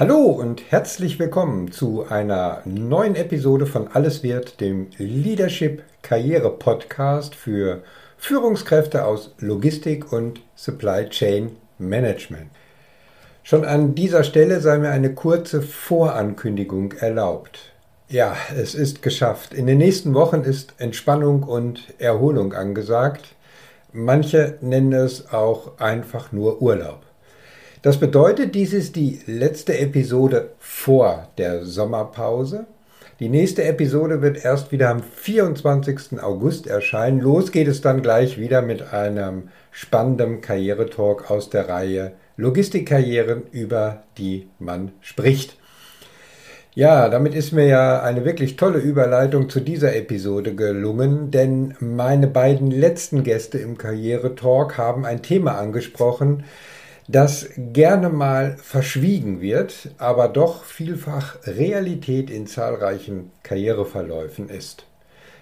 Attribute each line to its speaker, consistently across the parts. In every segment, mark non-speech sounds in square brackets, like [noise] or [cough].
Speaker 1: Hallo und herzlich willkommen zu einer neuen Episode von Alles wird, dem Leadership Karriere Podcast für Führungskräfte aus Logistik und Supply Chain Management. Schon an dieser Stelle sei mir eine kurze Vorankündigung erlaubt. Ja, es ist geschafft. In den nächsten Wochen ist Entspannung und Erholung angesagt. Manche nennen es auch einfach nur Urlaub. Das bedeutet, dies ist die letzte Episode vor der Sommerpause. Die nächste Episode wird erst wieder am 24. August erscheinen. Los geht es dann gleich wieder mit einem spannenden Karrieretalk aus der Reihe Logistikkarrieren, über die man spricht. Ja, damit ist mir ja eine wirklich tolle Überleitung zu dieser Episode gelungen, denn meine beiden letzten Gäste im Karrieretalk haben ein Thema angesprochen, das gerne mal verschwiegen wird, aber doch vielfach Realität in zahlreichen Karriereverläufen ist.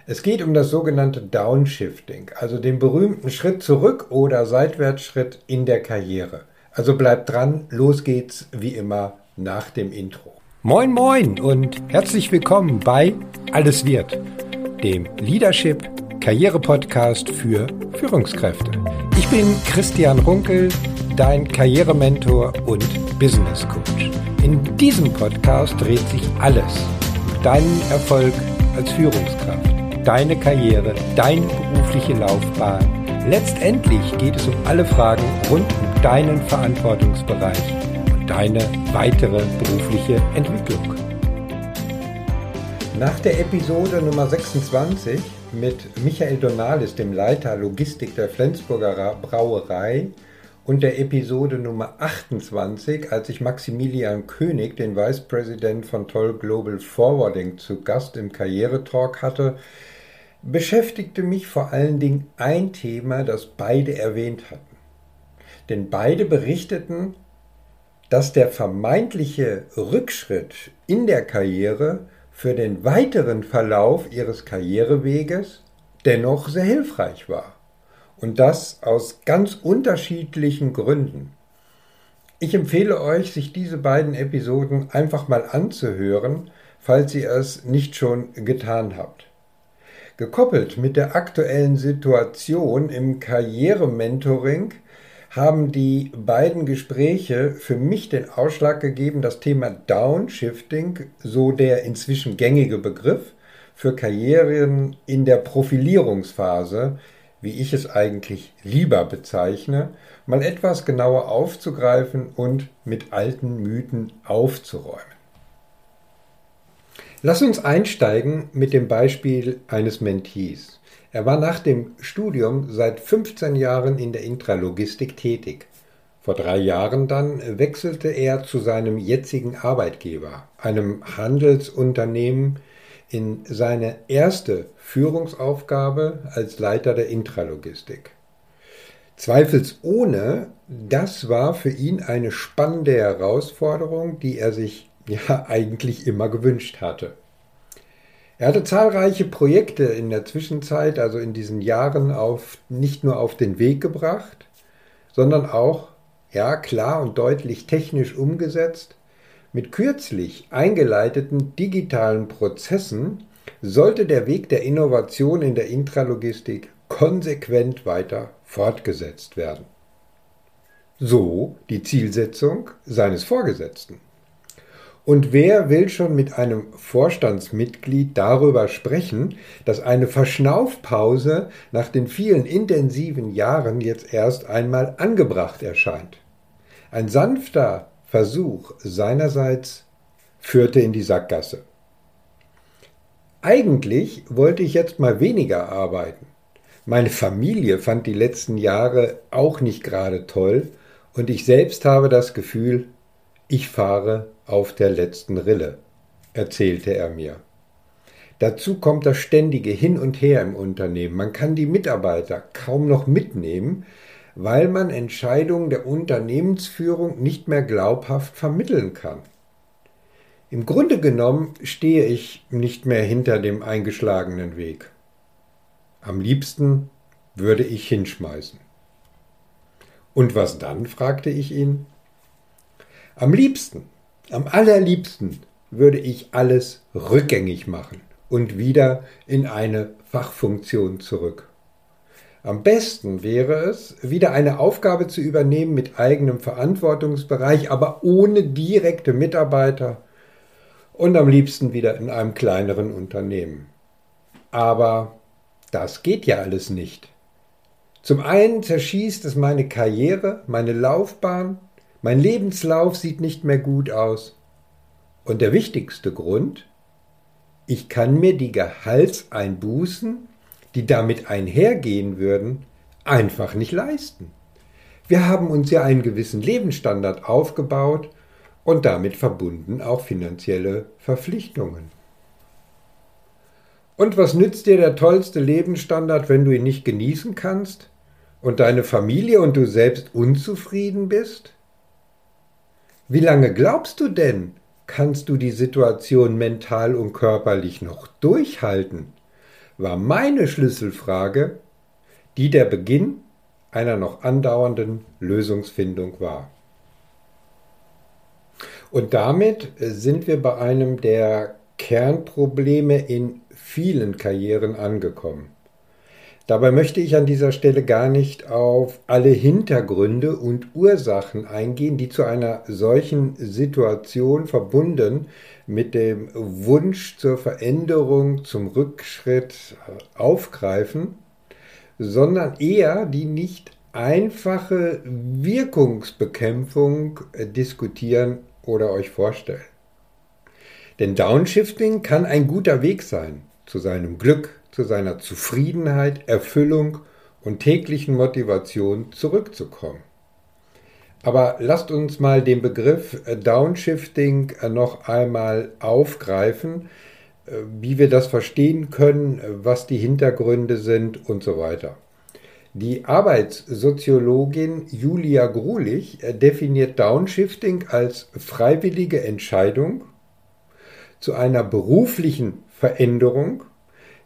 Speaker 1: Es geht um das sogenannte Downshifting, also den berühmten Schritt zurück oder Seitwärtsschritt in der Karriere. Also bleibt dran, los geht's wie immer nach dem Intro. Moin moin und herzlich willkommen bei Alles wird, dem Leadership Karriere Podcast für Führungskräfte. Ich bin Christian Runkel dein Karrierementor und Business Coach. In diesem Podcast dreht sich alles um deinen Erfolg als Führungskraft, deine Karriere, deine berufliche Laufbahn. Letztendlich geht es um alle Fragen rund um deinen Verantwortungsbereich und deine weitere berufliche Entwicklung. Nach der Episode Nummer 26 mit Michael Donalis, dem Leiter Logistik der Flensburger Brauerei, und der Episode Nummer 28, als ich Maximilian König, den Vice President von Toll Global Forwarding, zu Gast im Karrieretalk hatte, beschäftigte mich vor allen Dingen ein Thema, das beide erwähnt hatten. Denn beide berichteten, dass der vermeintliche Rückschritt in der Karriere für den weiteren Verlauf ihres Karriereweges dennoch sehr hilfreich war. Und das aus ganz unterschiedlichen Gründen. Ich empfehle euch, sich diese beiden Episoden einfach mal anzuhören, falls ihr es nicht schon getan habt. Gekoppelt mit der aktuellen Situation im Karrierementoring haben die beiden Gespräche für mich den Ausschlag gegeben, das Thema Downshifting, so der inzwischen gängige Begriff für Karrieren in der Profilierungsphase, wie ich es eigentlich lieber bezeichne, mal etwas genauer aufzugreifen und mit alten Mythen aufzuräumen. Lass uns einsteigen mit dem Beispiel eines Mentees. Er war nach dem Studium seit 15 Jahren in der Intralogistik tätig. Vor drei Jahren dann wechselte er zu seinem jetzigen Arbeitgeber, einem Handelsunternehmen in seine erste Führungsaufgabe als Leiter der Intralogistik. Zweifelsohne, das war für ihn eine spannende Herausforderung, die er sich [laughs] ja eigentlich immer gewünscht hatte. Er hatte zahlreiche Projekte in der Zwischenzeit, also in diesen Jahren, auf, nicht nur auf den Weg gebracht, sondern auch, ja, klar und deutlich technisch umgesetzt mit kürzlich eingeleiteten digitalen Prozessen sollte der Weg der Innovation in der Intralogistik konsequent weiter fortgesetzt werden. So die Zielsetzung seines Vorgesetzten. Und wer will schon mit einem Vorstandsmitglied darüber sprechen, dass eine Verschnaufpause nach den vielen intensiven Jahren jetzt erst einmal angebracht erscheint? Ein sanfter Versuch seinerseits führte in die Sackgasse. Eigentlich wollte ich jetzt mal weniger arbeiten. Meine Familie fand die letzten Jahre auch nicht gerade toll und ich selbst habe das Gefühl, ich fahre auf der letzten Rille, erzählte er mir. Dazu kommt das ständige Hin und Her im Unternehmen. Man kann die Mitarbeiter kaum noch mitnehmen, weil man Entscheidungen der Unternehmensführung nicht mehr glaubhaft vermitteln kann. Im Grunde genommen stehe ich nicht mehr hinter dem eingeschlagenen Weg. Am liebsten würde ich hinschmeißen. Und was dann? fragte ich ihn. Am liebsten Am allerliebsten würde ich alles rückgängig machen und wieder in eine Fachfunktion zurück. Am besten wäre es, wieder eine Aufgabe zu übernehmen mit eigenem Verantwortungsbereich, aber ohne direkte Mitarbeiter und am liebsten wieder in einem kleineren Unternehmen. Aber das geht ja alles nicht. Zum einen zerschießt es meine Karriere, meine Laufbahn, mein Lebenslauf sieht nicht mehr gut aus. Und der wichtigste Grund, ich kann mir die Gehaltseinbußen, die damit einhergehen würden, einfach nicht leisten. Wir haben uns ja einen gewissen Lebensstandard aufgebaut und damit verbunden auch finanzielle Verpflichtungen. Und was nützt dir der tollste Lebensstandard, wenn du ihn nicht genießen kannst und deine Familie und du selbst unzufrieden bist? Wie lange glaubst du denn, kannst du die Situation mental und körperlich noch durchhalten? War meine Schlüsselfrage, die der Beginn einer noch andauernden Lösungsfindung war. Und damit sind wir bei einem der Kernprobleme in vielen Karrieren angekommen. Dabei möchte ich an dieser Stelle gar nicht auf alle Hintergründe und Ursachen eingehen, die zu einer solchen Situation verbunden mit dem Wunsch zur Veränderung, zum Rückschritt äh, aufgreifen, sondern eher die nicht einfache Wirkungsbekämpfung äh, diskutieren oder euch vorstellen. Denn Downshifting kann ein guter Weg sein zu seinem Glück, zu seiner Zufriedenheit, Erfüllung und täglichen Motivation zurückzukommen. Aber lasst uns mal den Begriff Downshifting noch einmal aufgreifen, wie wir das verstehen können, was die Hintergründe sind und so weiter. Die Arbeitssoziologin Julia Grulich definiert Downshifting als freiwillige Entscheidung zu einer beruflichen Veränderung,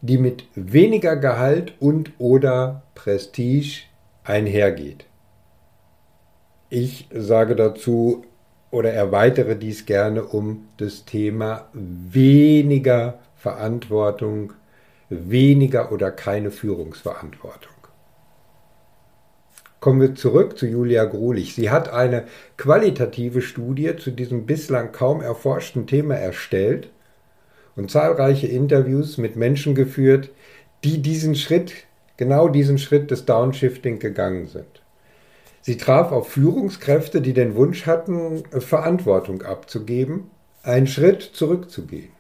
Speaker 1: die mit weniger Gehalt und oder Prestige einhergeht. Ich sage dazu oder erweitere dies gerne um das Thema weniger Verantwortung, weniger oder keine Führungsverantwortung. Kommen wir zurück zu Julia Grulich. Sie hat eine qualitative Studie zu diesem bislang kaum erforschten Thema erstellt und zahlreiche Interviews mit Menschen geführt, die diesen Schritt, genau diesen Schritt des Downshifting gegangen sind. Sie traf auf Führungskräfte, die den Wunsch hatten, Verantwortung abzugeben, einen Schritt zurückzugehen,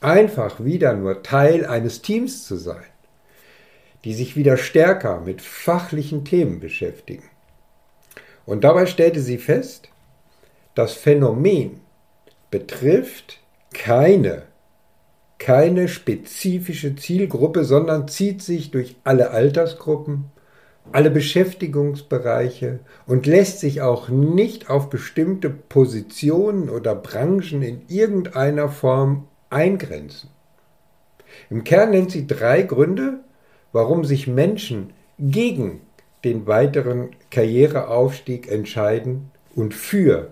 Speaker 1: einfach wieder nur Teil eines Teams zu sein, die sich wieder stärker mit fachlichen Themen beschäftigen. Und dabei stellte sie fest, das Phänomen betrifft keine keine spezifische Zielgruppe, sondern zieht sich durch alle Altersgruppen, alle Beschäftigungsbereiche und lässt sich auch nicht auf bestimmte Positionen oder Branchen in irgendeiner Form eingrenzen. Im Kern nennt sie drei Gründe, warum sich Menschen gegen den weiteren Karriereaufstieg entscheiden und für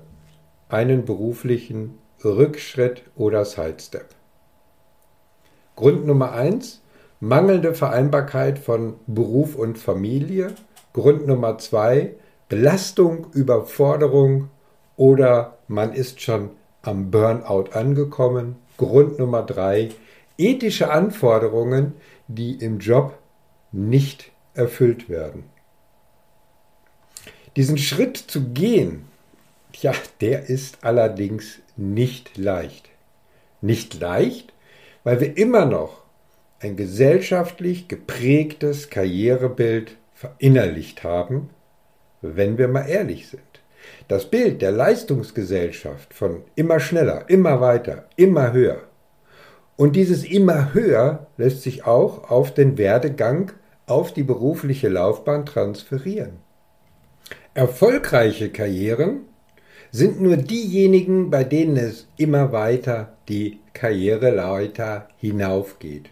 Speaker 1: einen beruflichen Rückschritt oder Sidestep. Grund Nummer eins, mangelnde Vereinbarkeit von Beruf und Familie. Grund Nummer zwei, Belastung, Überforderung oder man ist schon am Burnout angekommen. Grund Nummer drei, ethische Anforderungen, die im Job nicht erfüllt werden. Diesen Schritt zu gehen, ja, der ist allerdings nicht leicht. Nicht leicht, weil wir immer noch ein gesellschaftlich geprägtes Karrierebild verinnerlicht haben, wenn wir mal ehrlich sind. Das Bild der Leistungsgesellschaft von immer schneller, immer weiter, immer höher. Und dieses immer höher lässt sich auch auf den Werdegang, auf die berufliche Laufbahn transferieren. Erfolgreiche Karrieren sind nur diejenigen, bei denen es immer weiter die Karriereleiter hinaufgeht.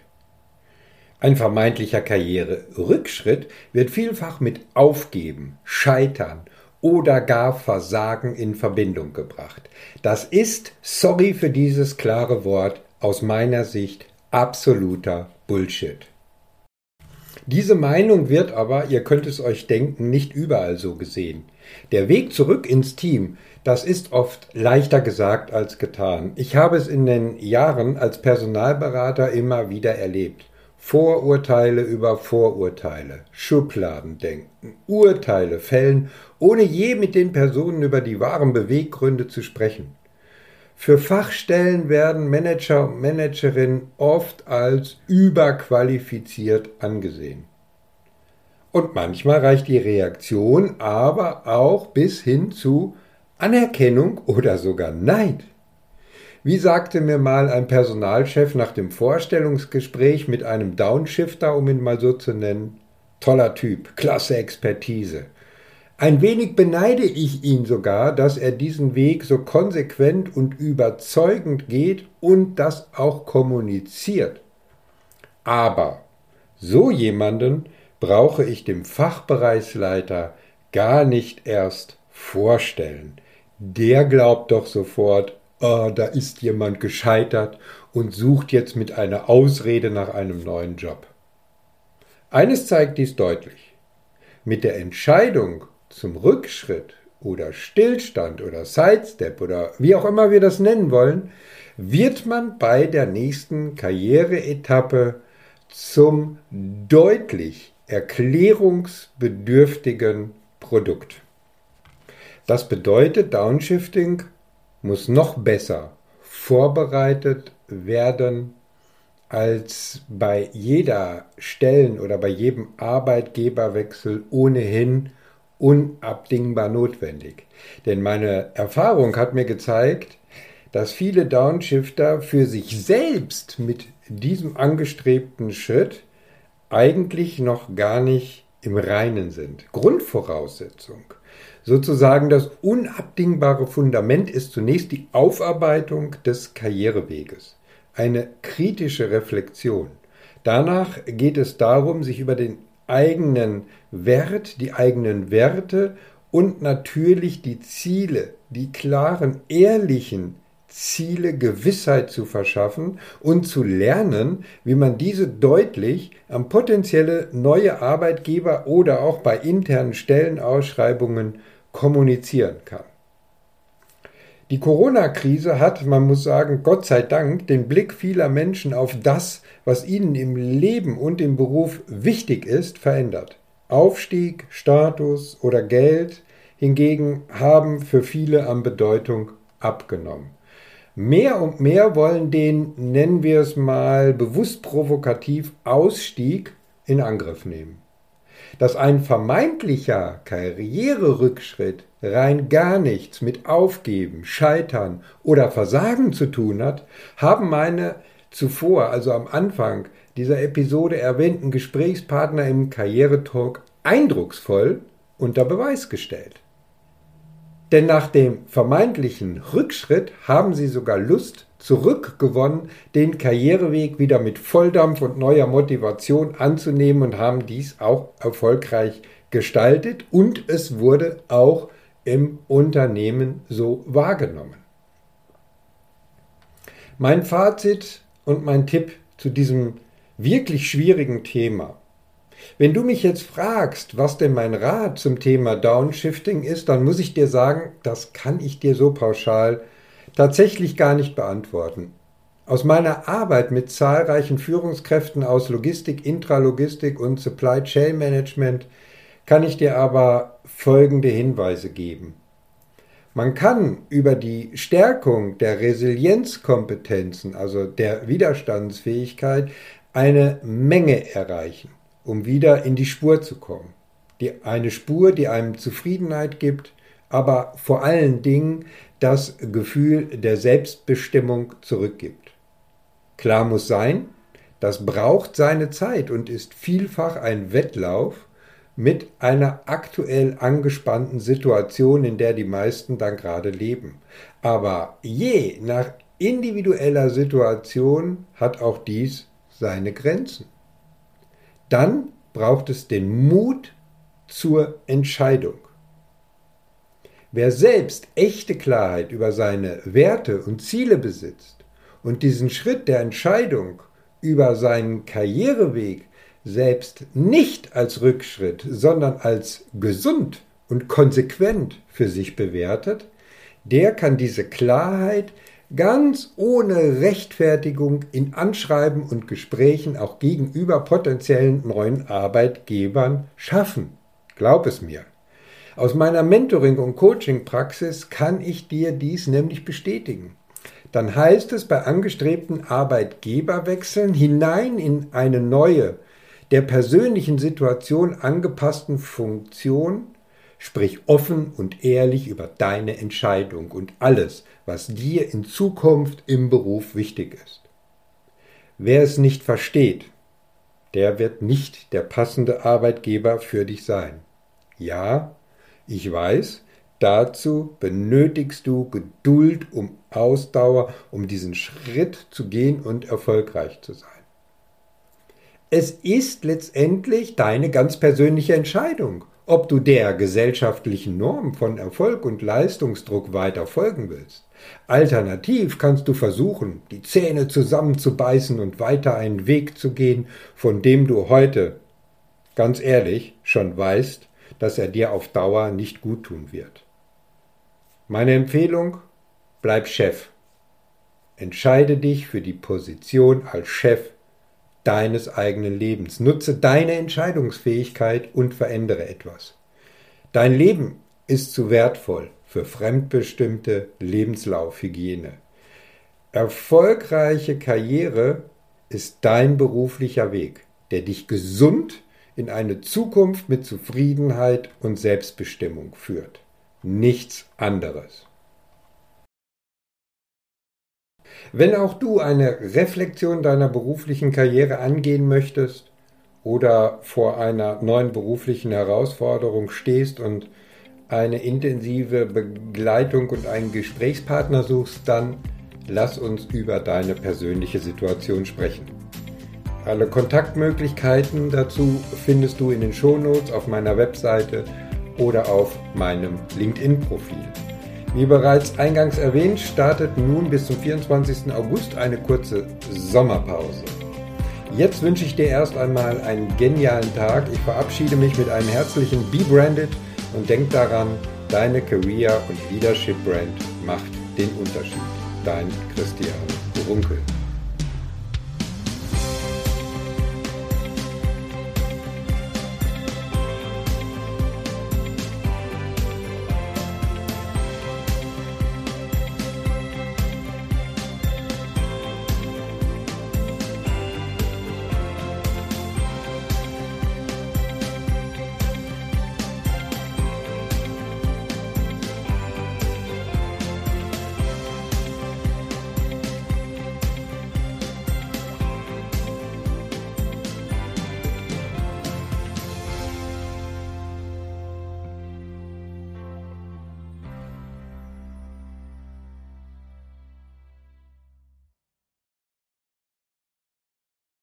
Speaker 1: Ein vermeintlicher Karriererückschritt wird vielfach mit Aufgeben, Scheitern oder gar Versagen in Verbindung gebracht. Das ist, sorry für dieses klare Wort, aus meiner Sicht absoluter Bullshit. Diese Meinung wird aber, ihr könnt es euch denken, nicht überall so gesehen. Der Weg zurück ins Team, das ist oft leichter gesagt als getan. Ich habe es in den Jahren als Personalberater immer wieder erlebt. Vorurteile über Vorurteile, Schubladendenken, Urteile fällen, ohne je mit den Personen über die wahren Beweggründe zu sprechen. Für Fachstellen werden Manager und Managerinnen oft als überqualifiziert angesehen. Und manchmal reicht die Reaktion aber auch bis hin zu Anerkennung oder sogar Neid. Wie sagte mir mal ein Personalchef nach dem Vorstellungsgespräch mit einem Downshifter, um ihn mal so zu nennen, toller Typ, klasse Expertise. Ein wenig beneide ich ihn sogar, dass er diesen Weg so konsequent und überzeugend geht und das auch kommuniziert. Aber so jemanden brauche ich dem Fachbereichsleiter gar nicht erst vorstellen. Der glaubt doch sofort, oh, da ist jemand gescheitert und sucht jetzt mit einer Ausrede nach einem neuen Job. Eines zeigt dies deutlich. Mit der Entscheidung, zum Rückschritt oder Stillstand oder Sidestep oder wie auch immer wir das nennen wollen, wird man bei der nächsten Karriereetappe zum deutlich erklärungsbedürftigen Produkt. Das bedeutet, Downshifting muss noch besser vorbereitet werden als bei jeder Stellen- oder bei jedem Arbeitgeberwechsel ohnehin unabdingbar notwendig. Denn meine Erfahrung hat mir gezeigt, dass viele Downshifter für sich selbst mit diesem angestrebten Schritt eigentlich noch gar nicht im Reinen sind. Grundvoraussetzung, sozusagen das unabdingbare Fundament ist zunächst die Aufarbeitung des Karriereweges, eine kritische Reflexion. Danach geht es darum, sich über den eigenen Wert, die eigenen Werte und natürlich die Ziele, die klaren, ehrlichen Ziele Gewissheit zu verschaffen und zu lernen, wie man diese deutlich an potenzielle neue Arbeitgeber oder auch bei internen Stellenausschreibungen kommunizieren kann. Die Corona-Krise hat, man muss sagen, Gott sei Dank, den Blick vieler Menschen auf das, was ihnen im Leben und im Beruf wichtig ist, verändert. Aufstieg, Status oder Geld hingegen haben für viele an Bedeutung abgenommen. Mehr und mehr wollen den, nennen wir es mal bewusst provokativ, Ausstieg in Angriff nehmen. Dass ein vermeintlicher Karriererückschritt rein gar nichts mit Aufgeben, Scheitern oder Versagen zu tun hat, haben meine zuvor, also am Anfang dieser Episode erwähnten Gesprächspartner im Karrieretalk eindrucksvoll unter Beweis gestellt. Denn nach dem vermeintlichen Rückschritt haben sie sogar Lust zurückgewonnen, den Karriereweg wieder mit Volldampf und neuer Motivation anzunehmen und haben dies auch erfolgreich gestaltet und es wurde auch im Unternehmen so wahrgenommen. Mein Fazit und mein Tipp zu diesem wirklich schwierigen Thema. Wenn du mich jetzt fragst, was denn mein Rat zum Thema Downshifting ist, dann muss ich dir sagen, das kann ich dir so pauschal tatsächlich gar nicht beantworten. Aus meiner Arbeit mit zahlreichen Führungskräften aus Logistik, Intralogistik und Supply Chain Management kann ich dir aber folgende Hinweise geben. Man kann über die Stärkung der Resilienzkompetenzen, also der Widerstandsfähigkeit, eine Menge erreichen, um wieder in die Spur zu kommen. Die, eine Spur, die einem Zufriedenheit gibt, aber vor allen Dingen das Gefühl der Selbstbestimmung zurückgibt. Klar muss sein, das braucht seine Zeit und ist vielfach ein Wettlauf, mit einer aktuell angespannten Situation, in der die meisten dann gerade leben. Aber je nach individueller Situation hat auch dies seine Grenzen. Dann braucht es den Mut zur Entscheidung. Wer selbst echte Klarheit über seine Werte und Ziele besitzt und diesen Schritt der Entscheidung über seinen Karriereweg selbst nicht als Rückschritt, sondern als gesund und konsequent für sich bewertet, der kann diese Klarheit ganz ohne Rechtfertigung in Anschreiben und Gesprächen auch gegenüber potenziellen neuen Arbeitgebern schaffen. Glaub es mir. Aus meiner Mentoring- und Coaching-Praxis kann ich dir dies nämlich bestätigen. Dann heißt es bei angestrebten Arbeitgeberwechseln hinein in eine neue, der persönlichen Situation angepassten Funktion Sprich offen und ehrlich über deine Entscheidung und alles, was dir in Zukunft im Beruf wichtig ist. Wer es nicht versteht, der wird nicht der passende Arbeitgeber für dich sein. Ja, ich weiß, dazu benötigst du Geduld, um Ausdauer, um diesen Schritt zu gehen und erfolgreich zu sein. Es ist letztendlich deine ganz persönliche Entscheidung, ob du der gesellschaftlichen Norm von Erfolg und Leistungsdruck weiter folgen willst. Alternativ kannst du versuchen, die Zähne zusammenzubeißen und weiter einen Weg zu gehen, von dem du heute, ganz ehrlich, schon weißt, dass er dir auf Dauer nicht gut tun wird. Meine Empfehlung, bleib Chef. Entscheide dich für die Position als Chef deines eigenen Lebens. Nutze deine Entscheidungsfähigkeit und verändere etwas. Dein Leben ist zu wertvoll für fremdbestimmte Lebenslaufhygiene. Erfolgreiche Karriere ist dein beruflicher Weg, der dich gesund in eine Zukunft mit Zufriedenheit und Selbstbestimmung führt. Nichts anderes. Wenn auch du eine Reflexion deiner beruflichen Karriere angehen möchtest oder vor einer neuen beruflichen Herausforderung stehst und eine intensive Begleitung und einen Gesprächspartner suchst, dann lass uns über deine persönliche Situation sprechen. Alle Kontaktmöglichkeiten dazu findest du in den Shownotes auf meiner Webseite oder auf meinem LinkedIn-Profil. Wie bereits eingangs erwähnt, startet nun bis zum 24. August eine kurze Sommerpause. Jetzt wünsche ich dir erst einmal einen genialen Tag. Ich verabschiede mich mit einem herzlichen Be Branded und denk daran, deine Career- und Leadership-Brand macht den Unterschied. Dein Christian Runkel.